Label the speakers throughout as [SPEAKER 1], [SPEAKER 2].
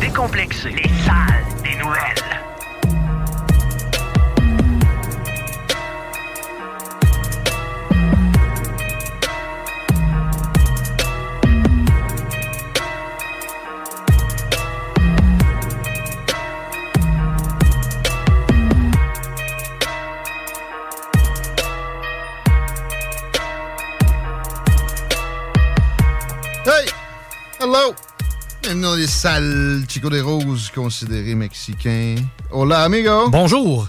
[SPEAKER 1] Décomplexée. Les salles des nouvelles.
[SPEAKER 2] Dans les salles Chico des Roses, considérés mexicains. Hola, amigo!
[SPEAKER 3] Bonjour!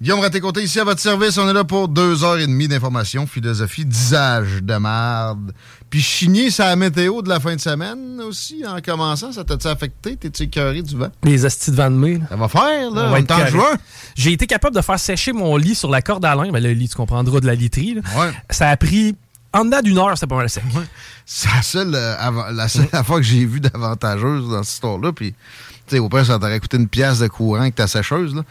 [SPEAKER 2] Guillaume Raté-Côté ici à votre service. On est là pour deux heures et demie d'informations, philosophie, disage de marde. Puis chigner sa météo de la fin de semaine aussi, en commençant. Ça t'a-tu affecté? T'es-tu écœuré du vent?
[SPEAKER 3] Les astis de vent de mai. là.
[SPEAKER 2] Ça va faire, là.
[SPEAKER 3] On va
[SPEAKER 2] en juin.
[SPEAKER 3] J'ai été capable de faire sécher mon lit sur la corde à linge. Ben, le lit, tu comprendras, de la literie. là.
[SPEAKER 2] Ouais.
[SPEAKER 3] Ça a pris... En dedans d'une heure, c'était pas mal sec.
[SPEAKER 2] C'est la seule, euh, la seule fois que j'ai vu d'avantageuse dans cette histoire-là. Puis, tu sais, au pire, ça t'aurait coûté une pièce de courant avec ta sécheuse. Là.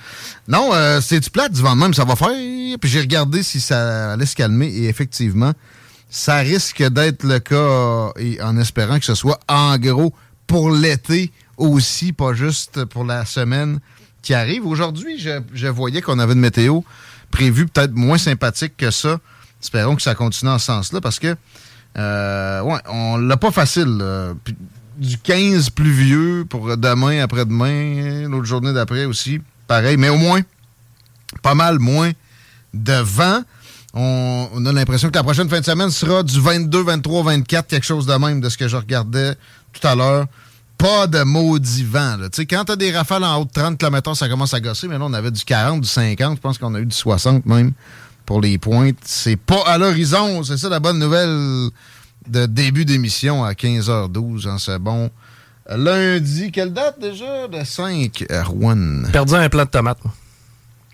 [SPEAKER 2] Non, euh, c'est du plate? Du vent de même, ça va faire. Puis j'ai regardé si ça allait se calmer. Et effectivement, ça risque d'être le cas et en espérant que ce soit en gros pour l'été aussi, pas juste pour la semaine qui arrive. Aujourd'hui, je, je voyais qu'on avait une météo prévue peut-être moins sympathique que ça. Espérons que ça continue en ce sens-là parce que euh, ouais, on l'a pas facile. Puis du 15 pluvieux pour demain, après-demain, l'autre journée d'après aussi. Pareil, mais au moins, pas mal moins de vent. On, a l'impression que la prochaine fin de semaine sera du 22, 23, 24, quelque chose de même de ce que je regardais tout à l'heure. Pas de maudit vent. Quand tu as des rafales en haut de 30 km, ça commence à gosser. Mais là, on avait du 40, du 50. Je pense qu'on a eu du 60 même pour les pointes. C'est pas à l'horizon. C'est ça la bonne nouvelle de début d'émission à 15h12 en ce bon lundi. Quelle date déjà? Le 5, à Rouen.
[SPEAKER 3] Perdu un plant de tomates.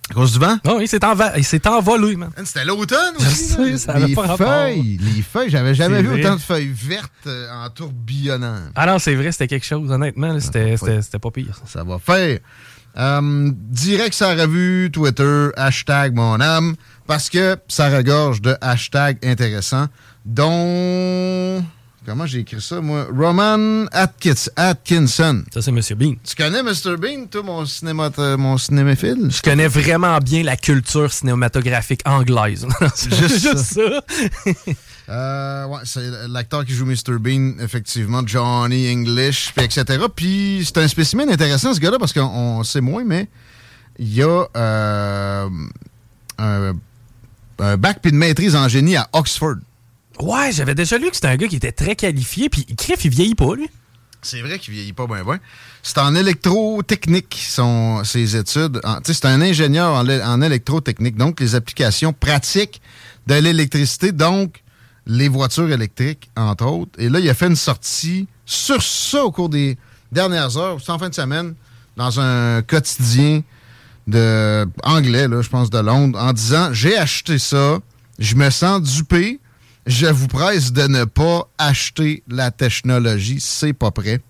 [SPEAKER 2] À cause du vent?
[SPEAKER 3] Il s'est enva- il s'est envolé, man.
[SPEAKER 2] C'était l'automne aussi.
[SPEAKER 3] sais, ça
[SPEAKER 2] les
[SPEAKER 3] pas
[SPEAKER 2] feuilles, les feuilles, j'avais jamais vu
[SPEAKER 3] vrai.
[SPEAKER 2] autant de feuilles vertes euh, en tourbillonnant.
[SPEAKER 3] Ah non, c'est vrai, c'était quelque chose, honnêtement. là, C'était pas pire.
[SPEAKER 2] Ça va faire. Euh, direct sa revue Twitter, hashtag mon âme, parce que ça regorge de hashtags intéressants, dont... Comment j'ai écrit ça, moi? Roman Atkins, Atkinson.
[SPEAKER 3] Ça, c'est Monsieur Bean.
[SPEAKER 2] Tu connais Mr. Bean, toi, mon, cinéma, mon cinémaphile?
[SPEAKER 3] Je connais vraiment bien la culture cinématographique anglaise. C'est
[SPEAKER 2] Juste
[SPEAKER 3] juste ça.
[SPEAKER 2] Euh, ouais, c'est l'acteur qui joue Mr. Bean, effectivement, Johnny English, puis etc. Puis c'est un spécimen intéressant, ce gars-là, parce qu'on on sait moins, mais il y a euh, un, un bac puis une maîtrise en génie à Oxford.
[SPEAKER 3] Ouais, j'avais déjà lu que c'était un gars qui était très qualifié, puis Criff, il vieillit pas, lui.
[SPEAKER 2] C'est vrai qu'il vieillit pas bien bien. C'est en électrotechnique, son, ses études. C'est un ingénieur en, électrotechnique, donc les applications pratiques de l'électricité, donc les voitures électriques, entre autres. Et là, il a fait une sortie sur ça au cours des dernières heures, en fin de semaine, dans un quotidien de anglais, là, je pense, de Londres, en disant J'ai acheté ça, je me sens dupé, je vous presse de ne pas acheter la technologie, c'est pas prêt.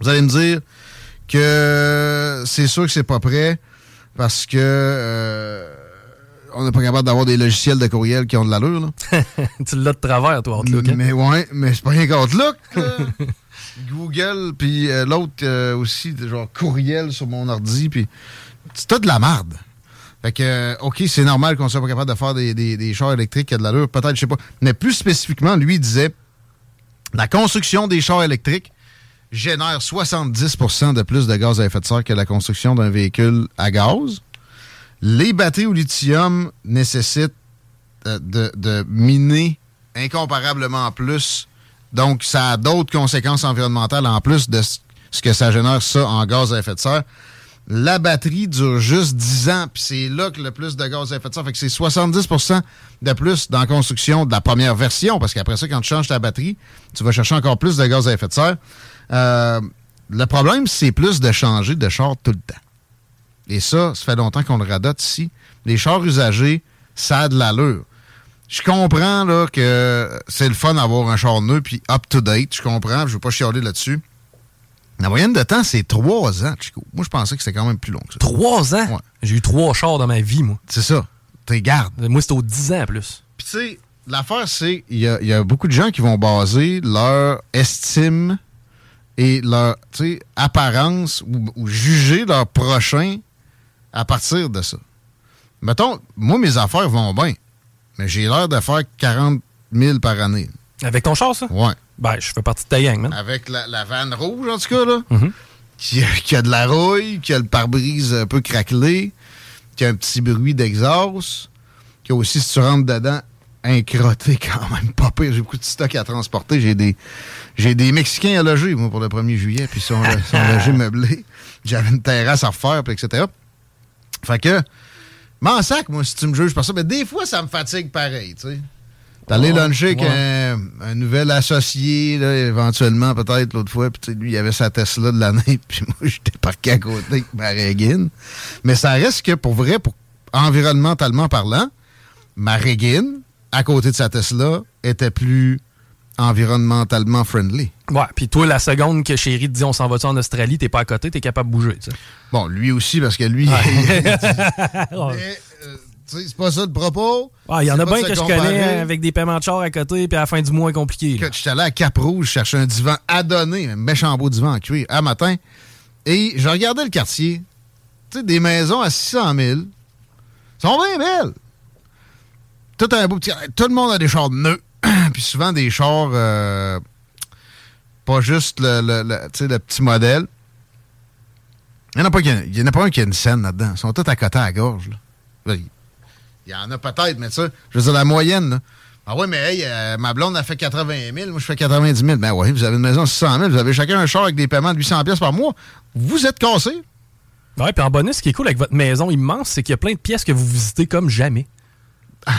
[SPEAKER 2] Vous allez me dire que c'est sûr que c'est pas prêt parce que euh, on n'est pas capable d'avoir des logiciels de courriel qui ont de l'allure. là.
[SPEAKER 3] tu l'as de travers, toi, Outlook. hein?
[SPEAKER 2] Mais ouais, mais c'est pas rien qu'Outlook. Google, puis euh, l'autre euh, aussi, genre courriel sur mon ordi, puis c'est de la marde. Fait que, euh, OK, c'est normal qu'on soit pas capable de faire des, des, des chars électriques a de l'allure, peut-être, je sais pas. Mais plus spécifiquement, lui, il disait la construction des chars électriques génère 70% de plus de gaz à effet de serre que la construction d'un véhicule à gaz. Les batteries au lithium nécessitent euh, de, de miner incomparablement plus. Donc, ça a d'autres conséquences environnementales en plus de ce que ça génère, ça, en gaz à effet de serre. La batterie dure juste 10 ans, puis c'est là que le plus de gaz à effet de serre. Fait que c'est 70% de plus dans la construction de la première version, parce qu'après ça, quand tu changes ta batterie, tu vas chercher encore plus de gaz à effet de serre. Euh, le problème, c'est plus de changer de char tout le temps. Et ça, ça fait longtemps qu'on le radote ici. Les chars usagés, ça a de l'allure. Je comprends là, que c'est le fun d'avoir un char neuf puis up-to-date. Je comprends, je veux pas chialer là-dessus. La moyenne de temps, c'est trois ans, Chico. Moi, je pensais que c'était quand même plus long que ça.
[SPEAKER 3] Trois ans?
[SPEAKER 2] Ouais.
[SPEAKER 3] J'ai eu trois chars dans ma vie, moi.
[SPEAKER 2] C'est ça. T'es garde.
[SPEAKER 3] Moi, c'était aux 10 ans plus.
[SPEAKER 2] Puis, tu sais, l'affaire, c'est il y a, il y a beaucoup de gens qui vont baser leur estime et leur tu sais, apparence ou, ou juger leur prochain à partir de ça. Mettons, moi, mes affaires vont bien, mais j'ai l'air de faire 40 000 par année.
[SPEAKER 3] Avec ton char, ça?
[SPEAKER 2] Ouais.
[SPEAKER 3] Ben, je fais partie de ta gang, man.
[SPEAKER 2] Avec la, la vanne rouge, en tout cas, là.
[SPEAKER 3] Mhm.
[SPEAKER 2] qui, a, qui a de la rouille, qui a le pare-brise un peu craquelé, qui a un petit bruit d'exhaust, qui a aussi, si tu rentres dedans, un crotté quand même pas pire. J'ai beaucoup de stock à transporter. J'ai des, j'ai des Mexicains à loger, moi, pour le 1er juillet, puis ils sont, ils sont logés meublés. J'avais une terrasse à refaire, puis etc. Fait que, m'en sac, moi, si tu me juges par ça. Mais des fois, ça me fatigue pareil, tu sais. T'allais
[SPEAKER 3] Ouais,
[SPEAKER 2] luncher avec
[SPEAKER 3] ouais.
[SPEAKER 2] un, un nouvel associé, là, éventuellement, peut-être, l'autre fois. Puis, lui, il avait sa Tesla de l'année, puis moi, j'étais parqué à côté avec ma Régine. Mais ça reste que, pour vrai, pour environnementalement parlant, ma Régine, à côté de sa Tesla, était plus environnementalement friendly.
[SPEAKER 3] Ouais, puis toi, la seconde que chérie te dit on s'en va-tu en Australie, t'es pas à côté, t'es capable de bouger, tu sais.
[SPEAKER 2] Bon, lui aussi, parce que lui,
[SPEAKER 3] Ouais.
[SPEAKER 2] c'est pas ça le propos.
[SPEAKER 3] Ah, il y en a bien
[SPEAKER 2] de
[SPEAKER 3] que je connais avec des paiements de char à côté, puis à la fin du mois, compliqué.
[SPEAKER 2] Écoute, j'étais allé à Cap-Rouge chercher un divan adonné, un méchant beau divan en cuir, à matin. Et je regardais le quartier. Tu sais, des maisons à 600 000. sont bien belles. Tout un beau petit... Tout le monde a des chars neufs. Puis souvent des chars... euh, pas juste le, le- petit modèle. Il n'y en a pas un qui a une scène là-dedans. Ils sont tous à côté à la gorge. là. Il- y en a peut-être, mais ça, je veux dire, la moyenne, là. Ah oui, mais hey, euh, ma blonde a fait 80 000, moi je fais 90 000. Ben oui, vous avez une maison de 600 000, vous avez chacun un char avec des paiements de 800 pièces par mois. Vous êtes cassés.
[SPEAKER 3] Ouais, puis en bonus, ce qui est cool avec votre maison immense, c'est qu'il y a plein de pièces que vous visitez comme jamais.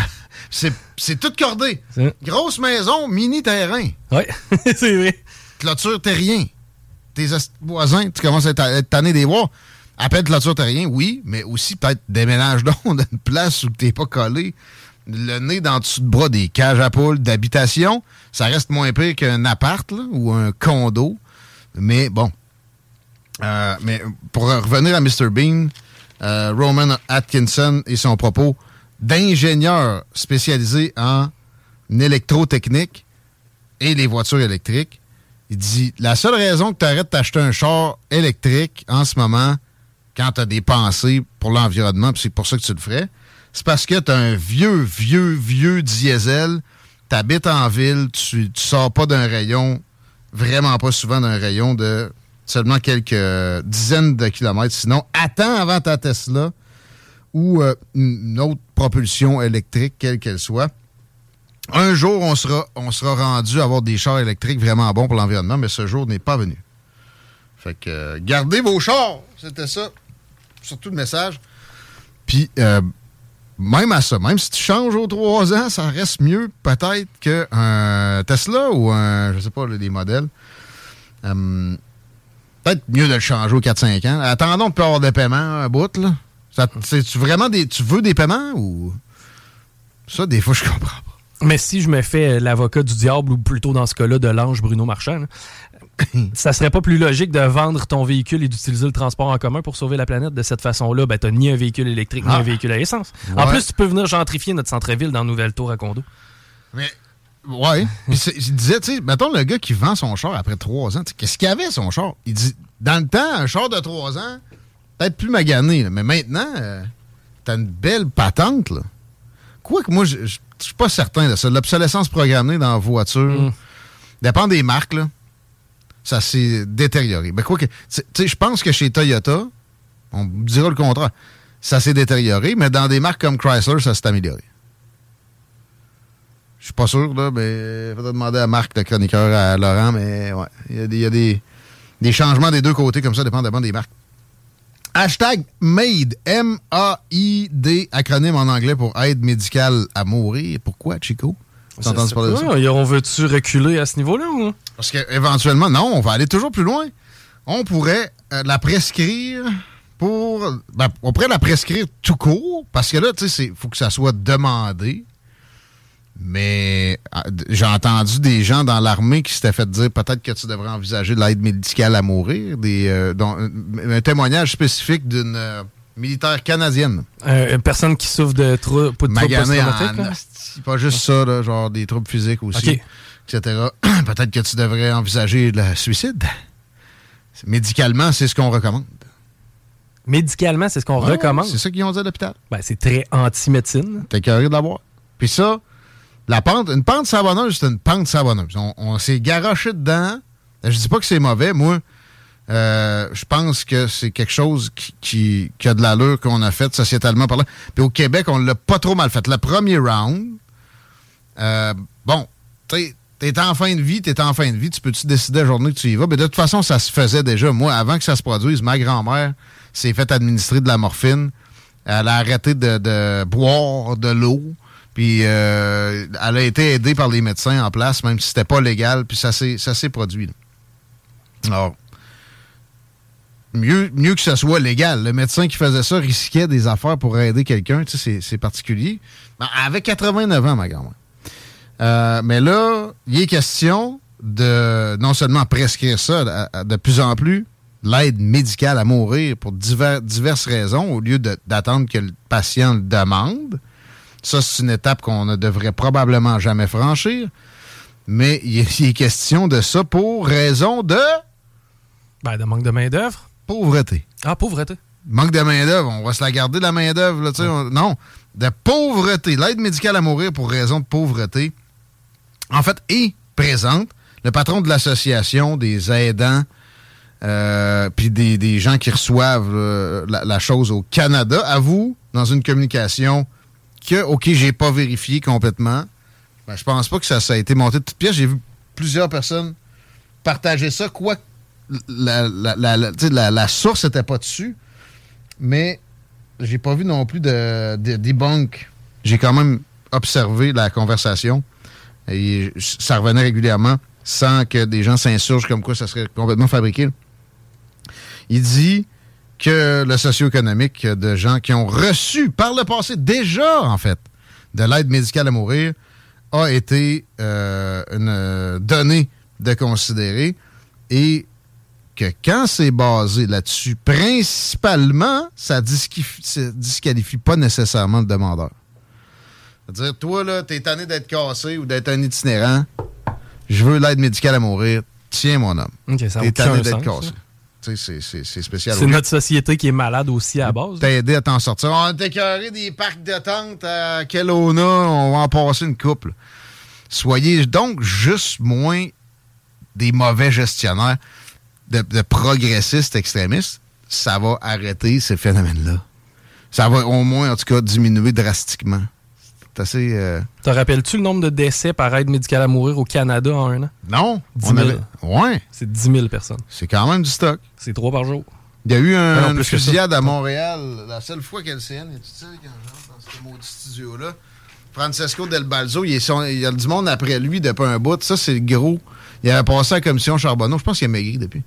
[SPEAKER 2] C'est tout cordé. Grosse maison, mini terrain.
[SPEAKER 3] Ouais, c'est vrai.
[SPEAKER 2] Clôture terrien. Tes voisins, tu commences à être, tanné des voir. Appelle clôture terrien, oui, mais aussi peut-être déménage donc d'une place où t'es pas collé. Le nez dans le dessous de bras des cages à poules d'habitation, ça reste moins pire qu'un appart là, ou un condo. Mais bon. Euh, mais pour revenir à Mr. Bean, euh, Roman Atkinson et son propos d'ingénieur spécialisé en électrotechnique et les voitures électriques, il dit la seule raison que tu arrêtes d'acheter un char électrique en ce moment, quand tu as des pensées pour l'environnement, puis c'est pour ça que tu le ferais, c'est parce que tu as un vieux, vieux, vieux diesel, tu habites en ville, tu, tu sors pas d'un rayon, vraiment pas souvent d'un rayon de seulement quelques dizaines de kilomètres. Sinon, attends avant ta Tesla ou euh, une autre propulsion électrique, quelle qu'elle soit. Un jour, on sera, on sera rendu à avoir des chars électriques vraiment bons pour l'environnement, mais ce jour n'est pas venu. Fait que euh, gardez vos chars, c'était ça. Surtout le message. Puis euh, même à ça, même si tu changes aux trois ans, ça reste mieux peut-être qu'un Tesla ou un, je sais pas, là, des modèles. Euh, peut-être mieux de le changer aux 4-5 ans. Attendons de pas avoir de paiement un bout, là. C'est-tu vraiment des. Tu veux des paiements ou? Ça, des fois, je comprends pas.
[SPEAKER 3] Mais si je me fais l'avocat du diable, ou plutôt dans ce cas-là de l'ange Bruno Marchand, ça serait pas plus logique de vendre ton véhicule et d'utiliser le transport en commun pour sauver la planète de cette façon-là? Ben, t'as ni un véhicule électrique, ni
[SPEAKER 2] Ah.
[SPEAKER 3] un véhicule à essence. En plus, tu peux venir gentrifier notre centre-ville dans Nouvelle Tour à condo.
[SPEAKER 2] Mais, ouais. Puis il disait, tu sais, mettons le gars qui vend son char après trois ans, qu'est-ce qu'il avait son char? Il dit, dans le temps, un char de trois ans, peut-être plus magané, là, mais maintenant, euh, t'as une belle patente, là. Quoique, moi, je je suis pas certain de ça. L'obsolescence programmée dans la voiture,
[SPEAKER 3] Mm.
[SPEAKER 2] dépend des marques, là. Ça s'est détérioré. Ben, quoi que, je pense que chez Toyota, on dira le contraire, ça s'est détérioré, mais dans des marques comme Chrysler, ça s'est amélioré. Je suis pas sûr, là, mais faudrait demander à Marc, le chroniqueur, à Laurent, mais ouais, il y a des, y a des- des changements des deux côtés comme ça, dépendamment des marques. Hashtag MAID, M-A-I-D, acronyme en anglais pour aide médicale à mourir. Pourquoi, Chico? Tu as entendu parler de ça?
[SPEAKER 3] Ouais, on veut-tu reculer à ce niveau-là ou?
[SPEAKER 2] Parce qu'éventuellement, non, on va aller toujours plus loin. On pourrait euh, la prescrire pour. ben, on pourrait la prescrire tout court, parce que là, tu sais, il faut que ça soit demandé. Mais ah, j'ai entendu des gens dans l'armée qui s'étaient fait dire peut-être que tu devrais envisager de l'aide médicale à mourir. Des, euh, dont- un témoignage spécifique d'une euh, militaire canadienne.
[SPEAKER 3] Euh, une personne qui souffre de trou- de troubles
[SPEAKER 2] Maganée
[SPEAKER 3] post-traumatiques.
[SPEAKER 2] Pas juste ça, là, genre des troubles physiques aussi, etc. Peut-être que tu devrais envisager le suicide. Médicalement, c'est ce qu'on recommande.
[SPEAKER 3] Médicalement, c'est ce qu'on
[SPEAKER 2] Ouais,
[SPEAKER 3] recommande.
[SPEAKER 2] C'est ça qu'ils ont dit à l'hôpital.
[SPEAKER 3] Ben, c'est très anti-médecine.
[SPEAKER 2] T'es curieux de l'avoir. Puis ça, la pente, une pente savonneuse, c'est une pente savonneuse. On, on s'est garoché dedans. Je dis pas que c'est mauvais. Moi, euh, je pense que c'est quelque chose qui, a de l'allure qu'on a fait sociétalement parlant. Puis au Québec, on l'a pas trop mal fait. Le premier round, euh, bon, t'es en fin de vie, t'es en fin de vie, tu peux-tu décider la journée que tu y vas? Mais de toute façon, ça se faisait déjà. Moi, avant que ça se produise, ma grand-mère s'est fait administrer de la morphine. Elle a arrêté de, boire de l'eau. Puis euh, elle a été aidée par les médecins en place, même si c'était pas légal. Puis ça s'est produit. Alors, mieux, mieux que ce soit légal. Le médecin qui faisait ça risquait des affaires pour aider quelqu'un. Tu sais, c'est- particulier. Ben, avait 89 ans, ma grand-mère. Euh, mais là, il est question de non seulement prescrire ça de plus en plus, l'aide médicale à mourir pour divers- diverses raisons, au lieu d'attendre que le patient le demande. Ça, c'est une étape qu'on ne devrait probablement jamais franchir. Mais il est, il est question de ça pour raison de
[SPEAKER 3] Ben, de manque de main-d'œuvre.
[SPEAKER 2] Pauvreté.
[SPEAKER 3] Ah, pauvreté.
[SPEAKER 2] Manque de main-d'œuvre, on va se la garder la main-d'œuvre, là, tu sais, on- non. De pauvreté. L'aide médicale à mourir pour raison de pauvreté, en fait, est présente. Le patron de l'association des aidants, euh, puis des, des gens qui reçoivent euh, la, la chose au Canada, avoue dans une communication que, OK, j'ai pas vérifié complètement. Ben, je pense pas que ça, ça a été monté de toutes pièces. J'ai vu plusieurs personnes partager ça, quoi la, la, la, la- source n'était pas dessus, mais j'ai pas vu non plus de, de debunk. J'ai quand même observé la conversation et ça revenait régulièrement sans que des gens s'insurgent comme quoi ça serait complètement fabriqué. Il dit que le socio-économique de gens qui ont reçu par le passé déjà, en fait, de l'aide médicale à mourir a été euh, une euh, donnée de considérer et que quand c'est basé là-dessus, principalement, ça disqualifie, ça disqualifie pas nécessairement le demandeur. C'est-à-dire, toi, là, t'es tanné d'être cassé ou d'être un itinérant, je veux l'aide médicale à mourir, tiens, mon homme.
[SPEAKER 3] Ok, ça n'a
[SPEAKER 2] T'es tanné d'être cassé. sais, c'est- spécial.
[SPEAKER 3] C'est notre société qui est malade aussi à la base. là.
[SPEAKER 2] T'aider à t'en sortir. On est écœuré des parcs de tente à Kelowna, on va en passer une couple. Soyez donc juste moins des mauvais gestionnaires, de, de progressistes extrémistes. Ça va arrêter ces phénomènes-là. Ça va au moins, en tout cas, diminuer drastiquement. C'est assez. euh,
[SPEAKER 3] Te rappelles-tu le nombre de décès par aide médicale à mourir au Canada en un an?
[SPEAKER 2] Non,
[SPEAKER 3] 10
[SPEAKER 2] on
[SPEAKER 3] 000.
[SPEAKER 2] avait. Ouais,
[SPEAKER 3] C'est 10 000 personnes.
[SPEAKER 2] c'est quand même du stock.
[SPEAKER 3] C'est trois par jour.
[SPEAKER 2] Il y a eu un,
[SPEAKER 3] Ah non,
[SPEAKER 2] une fusillade à Montréal. La seule fois qu'elle CN est quand j'entre dans ce maudit studio-là. Francesco Del Balzo, il, y a du monde après lui depuis un bout. Ça, c'est le gros. Il avait passé à la commission Charbonneau. Je pense qu'il a maigri depuis.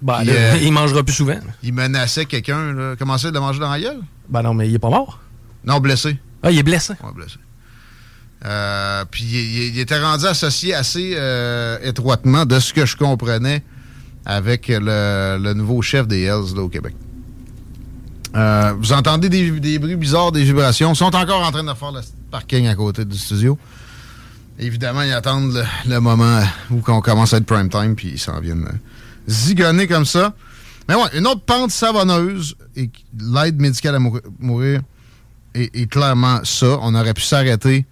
[SPEAKER 3] Ben,
[SPEAKER 2] euh,
[SPEAKER 3] il mangera plus souvent.
[SPEAKER 2] Il menaçait quelqu'un. là. Commençait de le manger dans la gueule?
[SPEAKER 3] Ben non, mais il est pas mort.
[SPEAKER 2] Non, blessé.
[SPEAKER 3] Ah, il est blessé.
[SPEAKER 2] Ouais, blessé. Euh, puis il, était rendu associé assez euh, étroitement, de ce que je comprenais, avec le, le nouveau chef des Hells là, au Québec. Vous entendez des, des bruits bizarres, des vibrations. Ils sont encore en train de faire le parking à côté du studio. Évidemment, ils attendent le, moment où on commence à être prime time, puis ils s'en viennent euh, zigonner comme ça. Mais ouais, une autre pente savonneuse, et l'aide médicale à mourir, mourir est, clairement ça. On aurait pu s'arrêter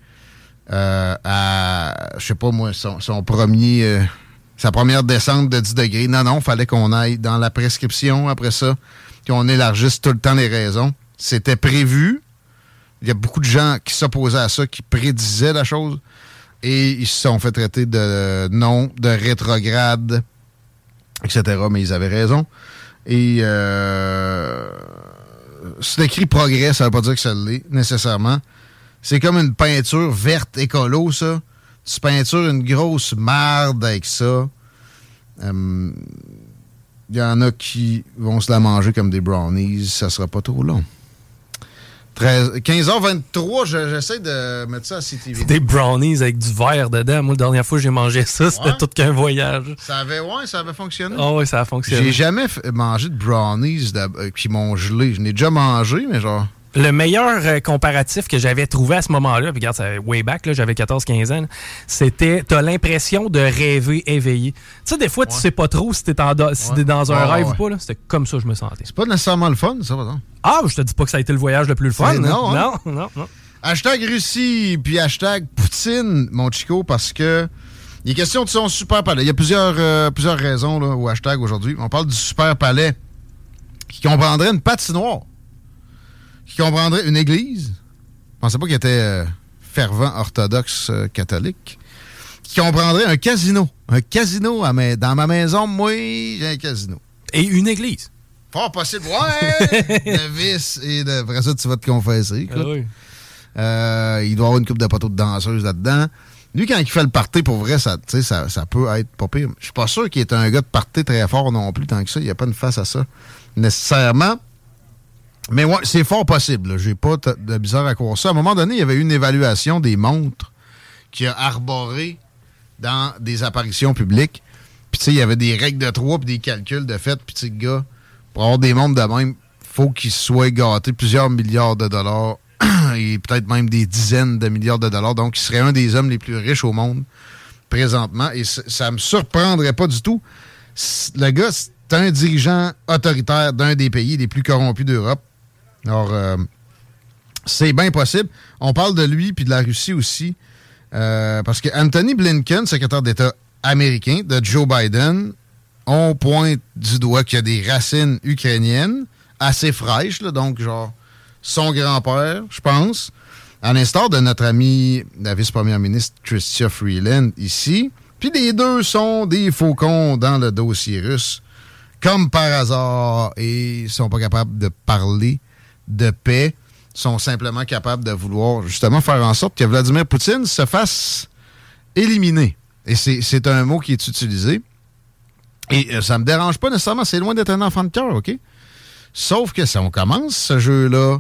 [SPEAKER 2] euh, à, je sais pas moi, son, premier, euh, sa première descente de 10 degrés. Non, non, fallait qu'on aille dans la prescription après ça, qu'on élargisse tout le temps les raisons. C'était prévu. Il y a beaucoup de gens qui s'opposaient à ça, qui prédisaient la chose. Et ils se sont fait traiter de non, de rétrograde, etc. Mais ils avaient raison. Et euh, c'est écrit progrès, ça veut pas dire que ça l'est, nécessairement. C'est comme une peinture verte écolo, ça. Tu peintures une grosse marde avec ça. Il euh, y en a qui vont se la manger comme des brownies. Ça sera pas trop long. 15h23, j'essaie de mettre ça à CTV.
[SPEAKER 3] Des brownies avec du verre dedans. Moi, la dernière fois que j'ai mangé ça, c'était tout qu'un voyage.
[SPEAKER 2] Ça avait, ouais, ça avait fonctionné.
[SPEAKER 3] Ah oui, ça a fonctionné.
[SPEAKER 2] J'ai jamais mangé de brownies euh, qui m'ont gelé. Je n'ai déjà mangé, mais genre
[SPEAKER 3] le meilleur euh, comparatif que j'avais trouvé à ce moment-là, puis regarde, ça way back, j'avais 14-15 ans, c'était t'as l'impression de rêver éveillé. Tu sais, des fois, tu sais pas trop si t'es dans un rêve ou pas. C'était comme ça que je me sentais.
[SPEAKER 2] C'est pas nécessairement le fun, ça, par
[SPEAKER 3] Ah, je te dis pas que ça a été le voyage le plus le fun. Hein.
[SPEAKER 2] Non,
[SPEAKER 3] non, non, non.
[SPEAKER 2] Hashtag Russie, puis hashtag Poutine, mon chico, parce que il est question de son super palais. Il y a plusieurs, euh, plusieurs raisons là, au hashtag aujourd'hui. On parle du super palais qui comprendrait une patinoire qui comprendrait une église. Je pensais pas qu'il était euh, fervent orthodoxe euh, catholique. Qui comprendrait un casino. Un casino à dans ma maison, moi, j'ai un casino.
[SPEAKER 3] Et une église.
[SPEAKER 2] Fort possible. Ouais! de vice et de. Après ça, tu vas te confesser. Ah euh, il doit avoir une coupe de poteaux de danseuse là-dedans. Lui, quand il fait le party, pour vrai, ça, ça, ça peut être pas pire. Je suis pas sûr qu'il est un gars de party très fort non plus, tant que ça. Il n'y a pas une face à ça, nécessairement. Mais c'est fort possible. J'ai pas de bizarre à croire ça. À un moment donné, il y avait une évaluation des montres qui a arboré dans des apparitions publiques. Puis, tu sais, il y avait des règles de trois puis des calculs de fait. Puis, tu gars, pour avoir des montres de même, faut qu'ils soient gâtés plusieurs milliards de dollars et peut-être même des dizaines de milliards de dollars. Donc, il serait un des hommes les plus riches au monde présentement. Et ça me surprendrait pas du tout. Le gars, c'est un dirigeant autoritaire d'un des pays les plus corrompus d'Europe. Alors, euh, c'est bien possible. On parle de lui puis de la Russie aussi. Euh, parce que Anthony Blinken, secrétaire d'État américain de Joe Biden, on pointe du doigt qu'il y a des racines ukrainiennes assez fraîches, donc genre son grand-père, je pense, à l'instar de notre ami, la vice-première ministre Chrystia Freeland ici. Puis les deux sont des faucons dans le dossier russe, comme par hasard, et sont pas capables de parler de paix sont simplement capables de vouloir justement faire en sorte que Vladimir Poutine se fasse éliminer. Et c'est un mot qui est utilisé. Et euh, ça me dérange pas nécessairement, c'est loin d'être un enfant de cœur, OK? Sauf que si on commence ce jeu-là,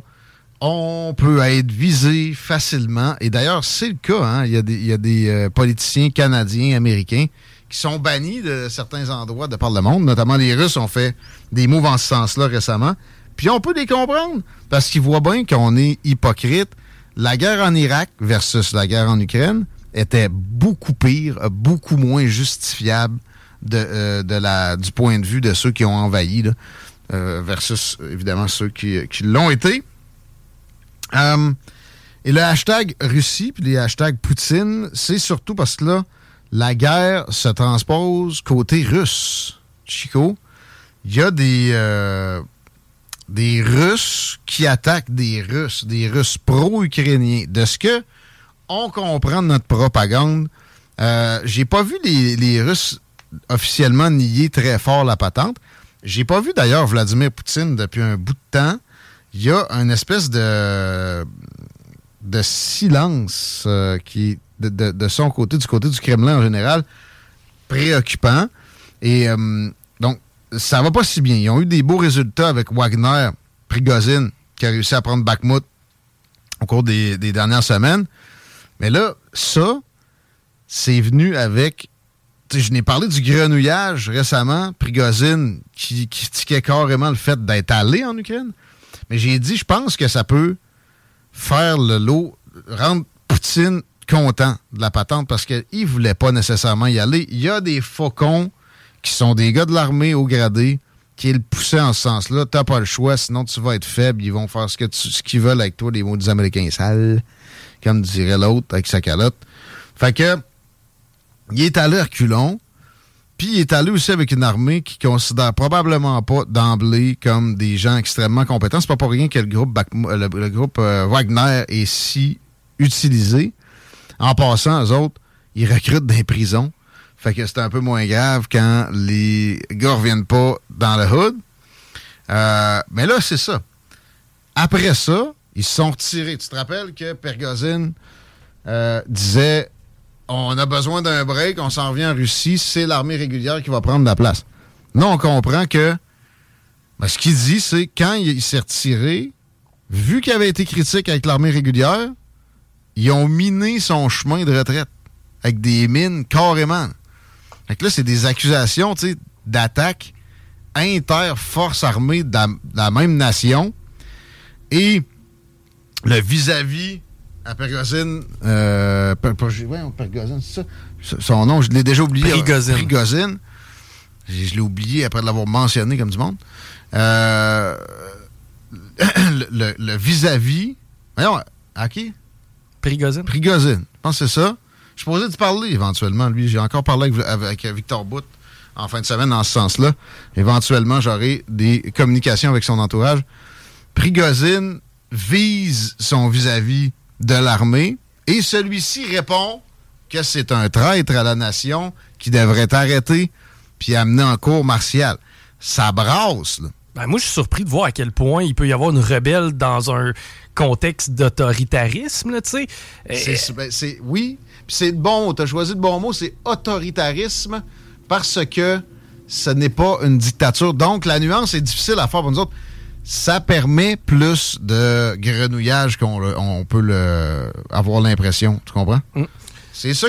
[SPEAKER 2] on peut être visé facilement. Et d'ailleurs, c'est le cas. Hein? Il y a des, euh, politiciens canadiens, américains qui sont bannis de certains endroits de par le monde. Notamment les Russes ont fait des moves en ce sens-là récemment. Puis on peut les comprendre, parce qu'ils voient bien qu'on est hypocrite. La guerre en Irak versus la guerre en Ukraine était beaucoup pire, beaucoup moins justifiable euh, du point de vue de ceux qui ont envahi, euh, versus évidemment ceux qui, l'ont été. Euh, et le hashtag Russie puis les hashtags Poutine, c'est surtout parce que là, la guerre se transpose côté russe. Chico, il y a des des Russes qui attaquent des Russes, des Russes pro-ukrainiens. De ce que on comprend de notre propagande, euh, j'ai pas vu les, Russes officiellement nier très fort la patente. J'ai pas vu d'ailleurs Vladimir Poutine depuis un bout de temps. Il y a une espèce de, silence euh, qui de, de, son côté, du côté du Kremlin en général, préoccupant. Et euh, donc, ça va pas si bien. Ils ont eu des beaux résultats avec Wagner, Prigozhin, qui a réussi à prendre Bakhmut au cours des, dernières semaines. Mais là, ça, c'est venu avec. Je n'ai parlé du grenouillage récemment, Prigozhin, qui, critiquait carrément le fait d'être allé en Ukraine. Mais j'ai dit, je pense que ça peut faire le lot, rendre Poutine content de la patente parce qu'il ne voulait pas nécessairement y aller. Il y a des faucons qui sont des gars de l'armée au gradé, qui le poussait en ce sens-là. T'as pas le choix, sinon tu vas être faible. Ils vont faire ce que ce qu'ils veulent avec toi, les mots des Américains sales, comme dirait l'autre avec sa calotte. Fait que, il est allé reculons, puis il est allé aussi avec une armée qui considère probablement pas d'emblée comme des gens extrêmement compétents. C'est pas pour rien que le groupe, le, groupe euh, Wagner est si utilisé. En passant, eux autres, ils recrutent des prisons. Fait que c'est un peu moins grave quand les gars reviennent pas dans le hood. Euh, mais là, c'est ça. Après ça, ils se sont retirés. Tu te rappelles que Pergozine euh, disait on a besoin d'un break, on s'en revient en Russie, c'est l'armée régulière qui va prendre la place. Non, on comprend que ben, ce qu'il dit, c'est quand il s'est retiré, vu qu'il avait été critique avec l'armée régulière, ils ont miné son chemin de retraite avec des mines carrément. Fait que là, c'est des accusations d'attaque inter-force armée de la, même nation. Et le vis-à-vis à Pergozine, euh, Pergozine, c'est ça? Son nom, je l'ai déjà oublié.
[SPEAKER 3] Prigozine.
[SPEAKER 2] Prigozine. Je, l'ai oublié après l'avoir mentionné comme du monde. Euh, le vis-à-vis. voyons, à qui?
[SPEAKER 3] Prigozine.
[SPEAKER 2] Prigozine. Je pense que c'est ça. Je suis posé de parler éventuellement, lui. J'ai encore parlé avec, Victor Bout en fin de semaine dans ce sens-là. Éventuellement, j'aurai des communications avec son entourage. Prigozine vise son vis-à-vis de l'armée et celui-ci répond que c'est un traître à la nation qui devrait être arrêté puis amené en cours martial. Ça brasse, là.
[SPEAKER 3] Ben, moi, je suis surpris de voir à quel point il peut y avoir une rebelle dans un contexte d'autoritarisme, tu sais.
[SPEAKER 2] Ben, oui, c'est bon, tu as choisi le bon mot, c'est autoritarisme parce que ce n'est pas une dictature. Donc, la nuance est difficile à faire pour nous autres. Ça permet plus de grenouillage qu'on peut le, avoir l'impression. Tu comprends? Mm. C'est ça.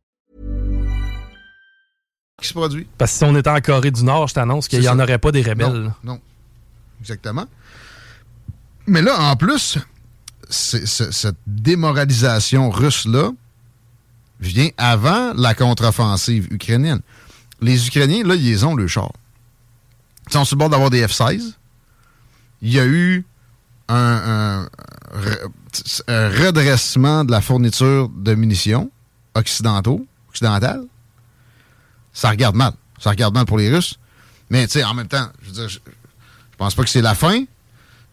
[SPEAKER 3] Parce que si on était en Corée du Nord, je t'annonce qu'il n'y en aurait pas des rebelles.
[SPEAKER 2] Non, non. exactement. Mais là, en plus, cette démoralisation russe-là vient avant la contre-offensive ukrainienne. Les Ukrainiens, là, ils ont le char. Ils sont sur le bord d'avoir des F-16. Il y a eu un, redressement de la fourniture de munitions occidentaux, occidentales. Ça regarde mal. Ça regarde mal pour les Russes. Mais, tu sais, en même temps, je veux pense pas que c'est la fin.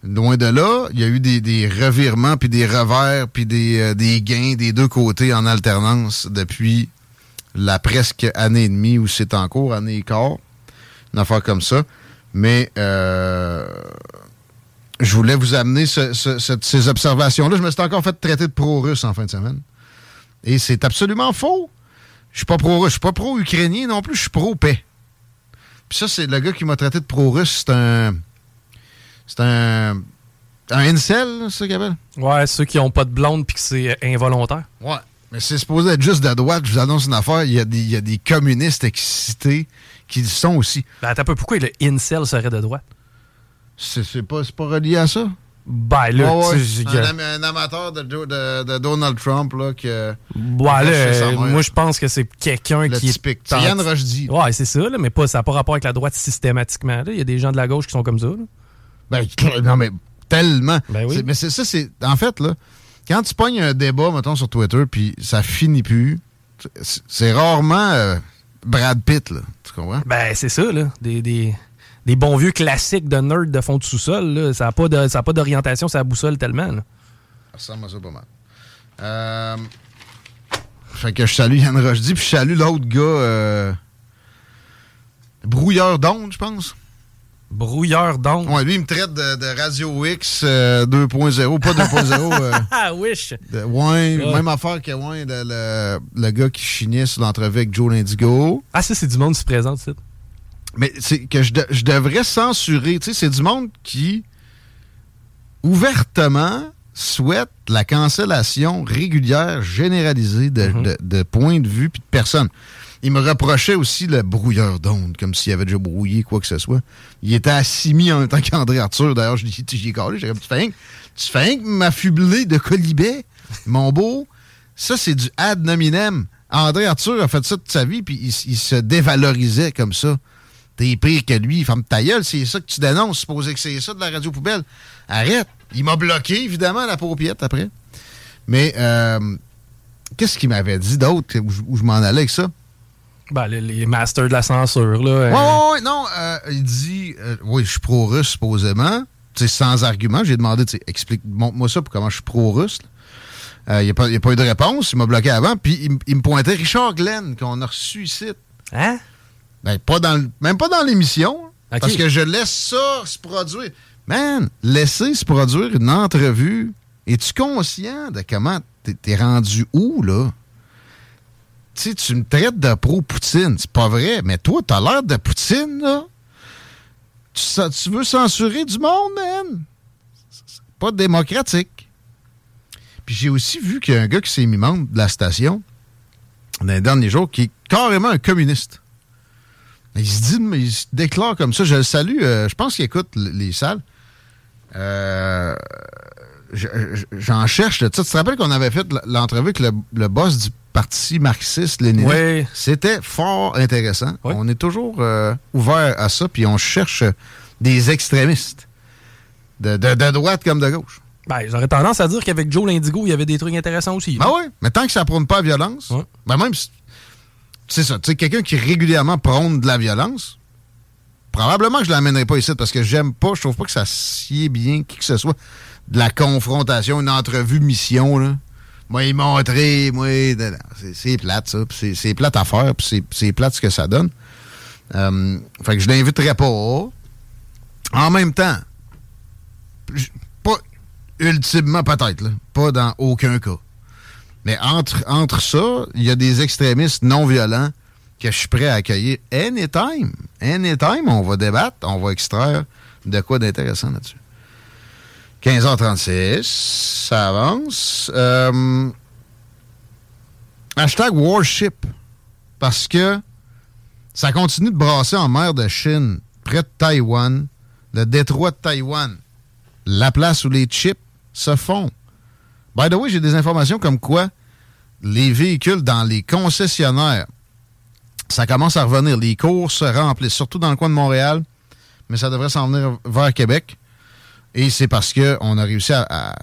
[SPEAKER 2] Loin de là, il y a eu des, revirements, puis des revers, puis euh, des, gains des deux côtés en alternance depuis la presque année et demie où c'est en cours, année et quart, une affaire comme ça. Mais euh, je voulais vous amener ces observations-là. Je me suis encore fait traiter de pro-russe en fin de semaine. Et c'est absolument faux. Je suis pas pro-russe, je suis pas pro-ukrainien non plus, je suis pro-paix. Puis ça, c'est le gars qui m'a traité de pro-russe, c'est un c'est un. Un incel, c'est ça qu'il appelle?
[SPEAKER 3] Ouais, ceux qui ont pas de blonde puis que c'est involontaire.
[SPEAKER 2] Ouais. Mais c'est supposé être juste de droite. Je vous annonce une affaire. Il y a des, il y a des communistes excités qui le sont aussi.
[SPEAKER 3] Ben, attends un peu. Pourquoi le incel serait de droite?
[SPEAKER 2] C'est pas, pas relié à ça?
[SPEAKER 3] Ben là,
[SPEAKER 2] un, un, amateur de, de, de, Donald Trump là que.
[SPEAKER 3] Ben là, moi je pense que c'est quelqu'un qui
[SPEAKER 2] est. C'est Yann Rochdy.
[SPEAKER 3] Ouais, c'est ça, là, mais pas, ça n'a pas rapport avec la droite systématiquement. Il y a des gens de la gauche qui sont comme ça. Là.
[SPEAKER 2] Ben, non, mais tellement.
[SPEAKER 3] Ben oui.
[SPEAKER 2] Mais c'est ça, c'est. En fait, là, quand tu pognes un débat, mettons, sur Twitter, puis ça finit plus, c'est rarement. Euh, Brad Pitt, là. Tu comprends?
[SPEAKER 3] Ben, c'est ça, là. Des, des, des, bons vieux classiques de nerd de fond de sous-sol, là. Ça n'a pas, de, ça a pas d'orientation, ça boussole tellement, là.
[SPEAKER 2] Ça ressemble à ça pas mal. Euh, fait que je salue Yann Rochdy, puis je salue l'autre gars, euh, Brouilleur d'onde, je pense.
[SPEAKER 3] Brouilleur d'onde?
[SPEAKER 2] Ouais, lui, il me traite de, de Radio X 2.0, pas 2.0.
[SPEAKER 3] ah, wish!
[SPEAKER 2] De, ouais, même affaire que ouais, le, le, le, gars qui chignait sur l'entrevue avec Joe Lindigo.
[SPEAKER 3] Ah, ça, c'est du monde qui se présente, c'est
[SPEAKER 2] Mais c'est que je, de, je devrais censurer. Tu sais, c'est du monde qui, ouvertement, souhaite la cancellation régulière, généralisée de, mm -hmm. de, de points de vue puis de personnes. Il me reprochait aussi le brouilleur d'onde, comme s'il avait déjà brouillé quoi que ce soit. Il était assimilé en même temps qu'André Arthur. D'ailleurs, je dis, j'y ai collé. J'ai dit, tu fais rien, tu fais m'affubler de colibet, mon beau. Ça, c'est du ad nominem. André Arthur a fait ça toute sa vie, puis il, il se dévalorisait comme ça. T'es pire que lui, femme ta gueule, c'est ça que tu dénonces, supposé que c'est ça de la radio poubelle. Arrête. Il m'a bloqué, évidemment, à la paupiette après. Mais, euh, qu'est-ce qu'il m'avait dit d'autre où, où je m'en allais avec ça?
[SPEAKER 3] Ben, les, les, masters de la censure, là. Euh...
[SPEAKER 2] Ouais, ouais, ouais, non, euh, il dit, euh, oui, je suis pro-russe, supposément. Tu sais, sans argument. J'ai demandé, tu sais, explique, montre-moi ça pour comment je suis pro-russe. Il n'y a, a, pas eu de réponse. Il m'a bloqué avant. Puis, il, il, me pointait Richard Glenn, qu'on a reçu ici.
[SPEAKER 3] Hein?
[SPEAKER 2] Ben, pas dans, même pas dans l'émission. Okay. Parce que je laisse ça se produire. Man, laisser se produire une entrevue. Es-tu conscient de comment t'es rendu où, là? tu tu me traites de pro-Poutine. C'est pas vrai. Mais toi, t'as l'air de Poutine, là. Tu, ça, tu, veux censurer du monde, man? C'est pas démocratique. Puis j'ai aussi vu qu'il y a un gars qui s'est mis membre de la station dans les derniers jours qui est carrément un communiste. Il se dit, il se déclare comme ça. Je le salue. Euh, je pense qu'il écoute les salles. Euh, J'en cherche. Tu te rappelles qu'on avait fait l'entrevue avec le, le boss du parti marxiste-léniniste.
[SPEAKER 3] Oui.
[SPEAKER 2] C'était fort intéressant. Oui. On est toujours euh, ouvert à ça, puis on cherche des extrémistes, de, de, de, droite comme de gauche.
[SPEAKER 3] Ben, j'aurais tendance à dire qu'avec Joe Lindigo, il y avait des trucs intéressants aussi.
[SPEAKER 2] Ben oui, mais tant que ça prône pas la violence,
[SPEAKER 3] ouais.
[SPEAKER 2] ben même, c'est ça, tu sais, quelqu'un qui régulièrement prône de la violence, probablement que je l'amènerai pas ici parce que j'aime pas, je trouve pas que ça sied bien qui que ce soit de la confrontation, une entrevue mission, là. Moi, il montrer, moi, c'est plate, ça. C'est plate à faire, c'est plate ce que ça donne. Euh, fait que je l'inviterai pas. En même temps, pas ultimement peut-être. Pas dans aucun cas. Mais entre, entre ça, il y a des extrémistes non violents que je suis prêt à accueillir anytime. Anytime, on va débattre, on va extraire de quoi d'intéressant là-dessus. 15h36, ça avance. Euh, hashtag Warship, parce que ça continue de brasser en mer de Chine, près de Taïwan, le détroit de Taïwan, la place où les chips se font. By the way, j'ai des informations comme quoi les véhicules dans les concessionnaires, ça commence à revenir. Les cours se remplissent, surtout dans le coin de Montréal, mais ça devrait s'en venir vers Québec. Et c'est parce qu'on a réussi à,